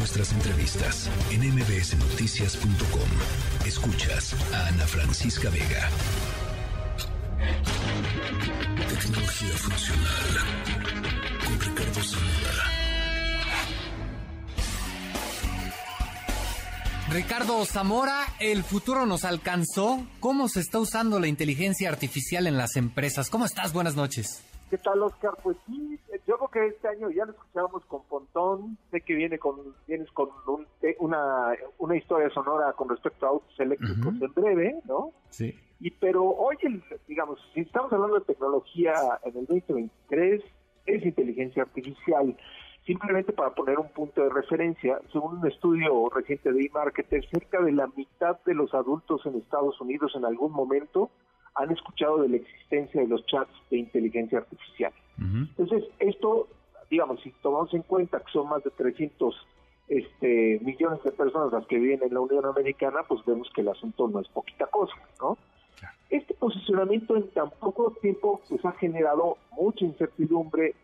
nuestras entrevistas en mbsnoticias.com. Escuchas a Ana Francisca Vega. Tecnología funcional con Ricardo Zamora. Ricardo Zamora, el futuro nos alcanzó. ¿Cómo se está usando la inteligencia artificial en las empresas? ¿Cómo estás? Buenas noches. ¿Qué tal, Oscar? Pues sí, yo que este año ya lo escuchábamos con Pontón. Sé que viene con, vienes con eh, una, una historia sonora con respecto a autos eléctricos en breve, ¿no? Sí. Y pero hoy, digamos, si estamos hablando de tecnología en el 2023, es inteligencia artificial. Simplemente para poner un punto de referencia, según un estudio reciente de eMarketer, cerca de la mitad de los adultos en Estados Unidos en algún momento han escuchado de la existencia de los chats de inteligencia artificial. Entonces, esto, digamos, si tomamos en cuenta que son más de 300 este, millones de personas las que viven en la Unión Americana, pues vemos que el asunto no es poquita cosa, ¿no? Este posicionamiento en tan poco tiempo pues ha generado mucha incertidumbre,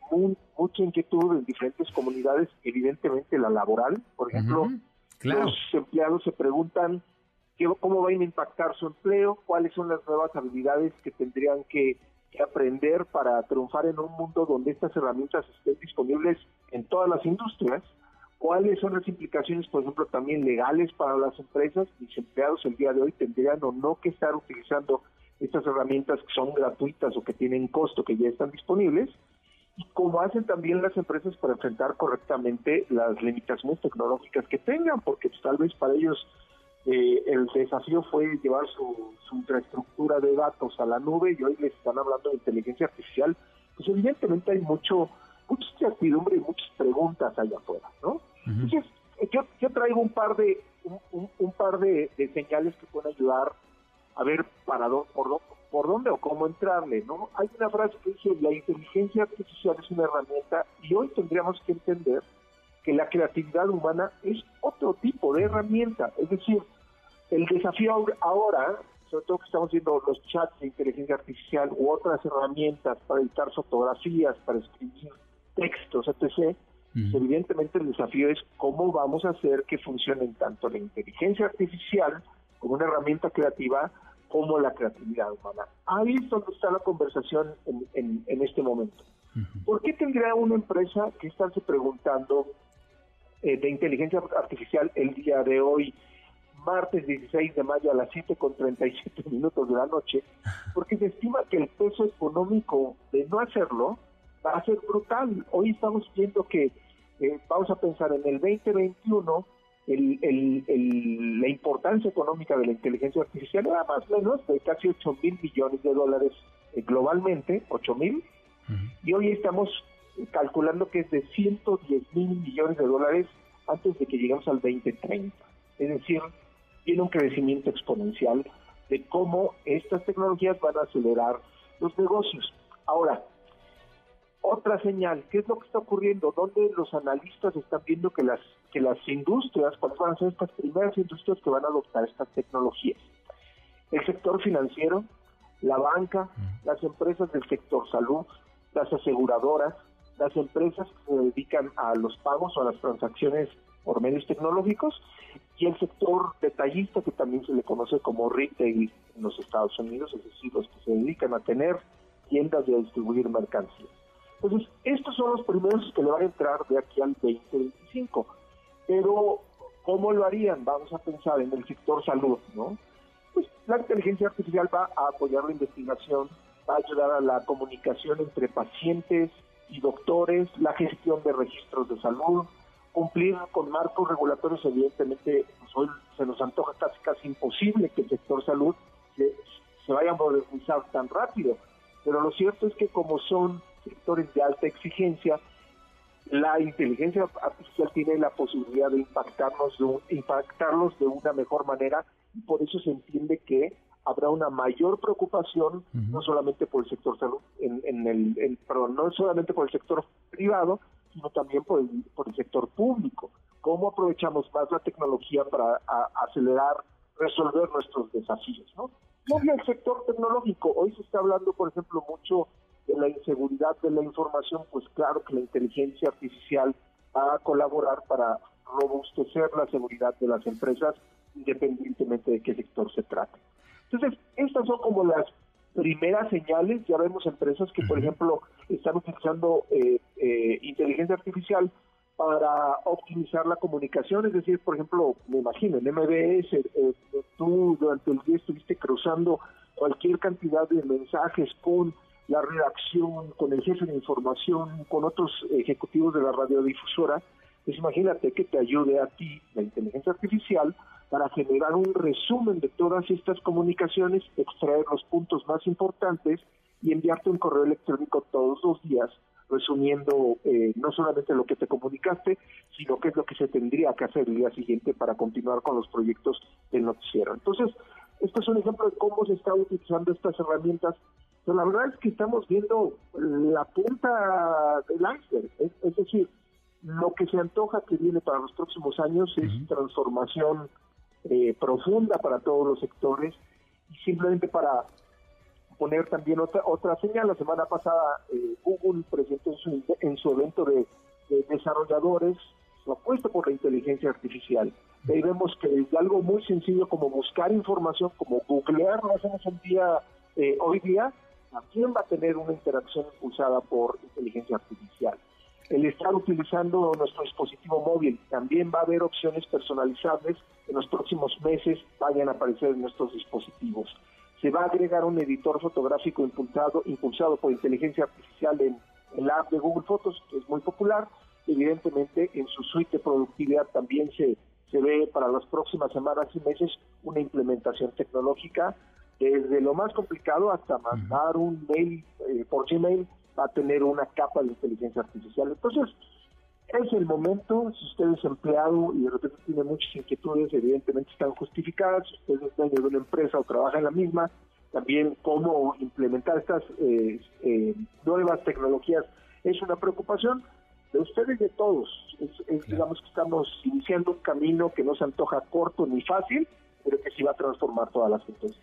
mucha inquietud en diferentes comunidades, evidentemente la laboral, por ejemplo, los empleados se preguntan cómo van a impactar su empleo, cuáles son las nuevas habilidades que tendrían que, aprender para triunfar en un mundo donde estas herramientas estén disponibles en todas las industrias, cuáles son las implicaciones, por ejemplo, también legales para las empresas, mis empleados el día de hoy tendrían o no que estar utilizando estas herramientas que son gratuitas o que tienen costo, que ya están disponibles, y cómo hacen también las empresas para enfrentar correctamente las limitaciones tecnológicas que tengan, porque pues, tal vez para ellos eh, el desafío fue llevar su, infraestructura de datos a la nube y hoy les están hablando de inteligencia artificial, pues evidentemente hay mucho mucha incertidumbre y muchas preguntas allá afuera, ¿no? Entonces, yo, yo traigo un par de un, par de, señales que pueden ayudar a ver para dónde, por, por dónde o cómo entrarle, ¿no? Hay una frase que dice, la inteligencia artificial es una herramienta y hoy tendríamos que entender que la creatividad humana es otro tipo de herramienta, es decir, el desafío ahora, sobre todo que estamos viendo los chats de inteligencia artificial u otras herramientas para editar fotografías, para escribir textos, etc., pues evidentemente el desafío es cómo vamos a hacer que funcionen tanto la inteligencia artificial como una herramienta creativa como la creatividad humana. Ahí es donde está la conversación en, este momento. ¿Por qué tendría una empresa que estarse preguntando eh, de inteligencia artificial el día de hoy martes 16 de mayo a las 7 con 37 minutos de la noche, porque se estima que el peso económico de no hacerlo va a ser brutal. Hoy estamos viendo que, eh, vamos a pensar en el 2021, el, el, la importancia económica de la inteligencia artificial era más o menos de casi 8 mil millones de dólares eh, globalmente, 8 mil, y hoy estamos calculando que es de 110 mil millones de dólares antes de que lleguemos al 2030. Es decir, tiene un crecimiento exponencial de cómo estas tecnologías van a acelerar los negocios. Ahora, otra señal, ¿qué es lo que está ocurriendo? ¿Dónde los analistas están viendo que las que las industrias, cuáles van a ser estas primeras industrias que van a adoptar estas tecnologías? El sector financiero, la banca, las empresas del sector salud, las aseguradoras, las empresas que se dedican a los pagos o a las transacciones por medios tecnológicos y el sector detallista que también se le conoce como retail en los Estados Unidos, es decir, los que se dedican a tener tiendas y distribuir mercancías. Entonces, estos son los primeros que le van a entrar de aquí al 2025. Pero, ¿cómo lo harían? Vamos a pensar en el sector salud, ¿no? Pues la inteligencia artificial va a apoyar la investigación, va a ayudar a la comunicación entre pacientes y doctores, la gestión de registros de salud, cumplir con marcos regulatorios, evidentemente, pues hoy se nos antoja casi, casi imposible que el sector salud se, vaya a modernizar tan rápido. Pero lo cierto es que como son sectores de alta exigencia, la inteligencia artificial tiene la posibilidad de impactarnos de, impactarlos de una mejor manera y por eso se entiende que habrá una mayor preocupación no solamente por el sector salud en, en el perdón no solamente por el sector privado sino también por el, por el sector público. ¿Cómo aprovechamos más la tecnología para acelerar, resolver nuestros desafíos? ¿no? Y el sector tecnológico. Hoy se está hablando, por ejemplo, mucho de la inseguridad de la información, pues claro que la inteligencia artificial va a colaborar para robustecer la seguridad de las empresas independientemente de qué sector se trate. Entonces, estas son como las primeras señales. Ya vemos empresas que, por ejemplo, están utilizando eh, eh, inteligencia artificial para optimizar la comunicación, es decir, por ejemplo, me imagino, en MBS, eh, tú durante el día estuviste cruzando cualquier cantidad de mensajes con la redacción, con el jefe de información, con otros ejecutivos de la radiodifusora, pues imagínate que te ayude a ti la inteligencia artificial para generar un resumen de todas estas comunicaciones, extraer los puntos más importantes y enviarte un correo electrónico todos los días resumiendo eh, no solamente lo que te comunicaste, sino qué es lo que se tendría que hacer el día siguiente para continuar con los proyectos del noticiero. Entonces, esto es un ejemplo de cómo se está utilizando estas herramientas, pero la verdad es que estamos viendo la punta del iceberg, es, decir, lo que se antoja que viene para los próximos años es transformación eh, profunda para todos los sectores y simplemente para poner también otra otra señal. La semana pasada eh, Google presentó en su, en su evento de, desarrolladores su apuesta por la inteligencia artificial. Ahí vemos que desde algo muy sencillo como buscar información como googlear lo hacemos un día eh, hoy día también va a tener una interacción impulsada por inteligencia artificial el estar utilizando nuestro dispositivo móvil. También va a haber opciones personalizables en los próximos meses vayan a aparecer en nuestros dispositivos. Se va a agregar un editor fotográfico impulsado, impulsado por inteligencia artificial en, el app de Google Fotos, que es muy popular. Evidentemente, en su suite de productividad también se, se ve para las próximas semanas y meses una implementación tecnológica desde lo más complicado hasta mandar un mail eh, por Gmail va a tener una capa de inteligencia artificial. Entonces, es el momento, si usted es empleado y de repente tiene muchas inquietudes, evidentemente están justificadas, si usted es dueño de una empresa o trabaja en la misma, también cómo implementar estas eh, eh, nuevas tecnologías es una preocupación de ustedes y de todos. Digamos que estamos iniciando un camino que no se antoja corto ni fácil, pero que sí va a transformar todas las empresas.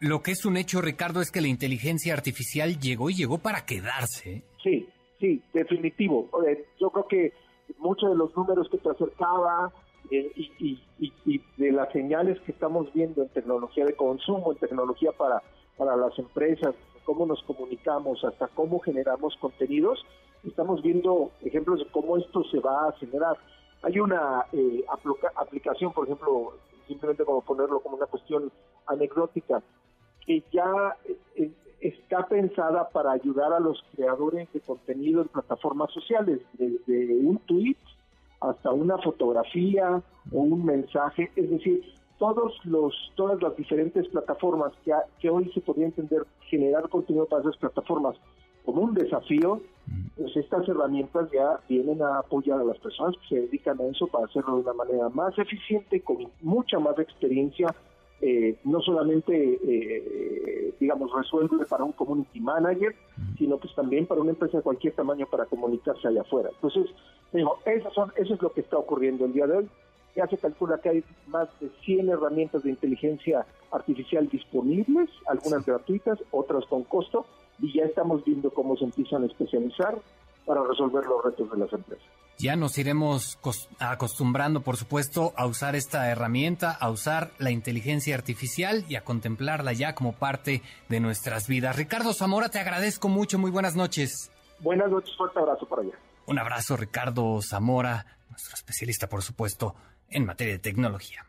Lo que es un hecho, Ricardo, es que la inteligencia artificial llegó y llegó para quedarse. Sí, sí, definitivo. Yo creo que muchos de los números que te acercaba eh, y, de las señales que estamos viendo en tecnología de consumo, en tecnología para, para las empresas, cómo nos comunicamos, hasta cómo generamos contenidos, estamos viendo ejemplos de cómo esto se va a generar. Hay una eh, aplicación, por ejemplo, simplemente como ponerlo como una cuestión anecdótica, que ya eh, está pensada para ayudar a los creadores de contenido en plataformas sociales, desde un tweet hasta una fotografía o un mensaje, es decir, todos los, todas las diferentes plataformas que, que hoy se podría entender generar contenido para esas plataformas como un desafío, pues estas herramientas ya vienen a apoyar a las personas que se dedican a eso para hacerlo de una manera más eficiente, con mucha más experiencia, eh, no solamente, eh, digamos, resuelve para un community manager, sino pues también para una empresa de cualquier tamaño para comunicarse allá afuera. Entonces, digo, esas son, eso es lo que está ocurriendo el día de hoy. Ya se calcula que hay más de 100 herramientas de inteligencia artificial disponibles, algunas gratuitas, otras con costo, y ya estamos viendo cómo se empiezan a especializar para resolver los retos de las empresas. Ya nos iremos acostumbrando, por supuesto, a usar esta herramienta, a usar la inteligencia artificial y a contemplarla ya como parte de nuestras vidas. Ricardo Zamora, te agradezco mucho. Muy buenas noches. Buenas noches, fuerte abrazo para allá. Un abrazo, Ricardo Zamora, nuestro especialista, por supuesto, en materia de tecnología.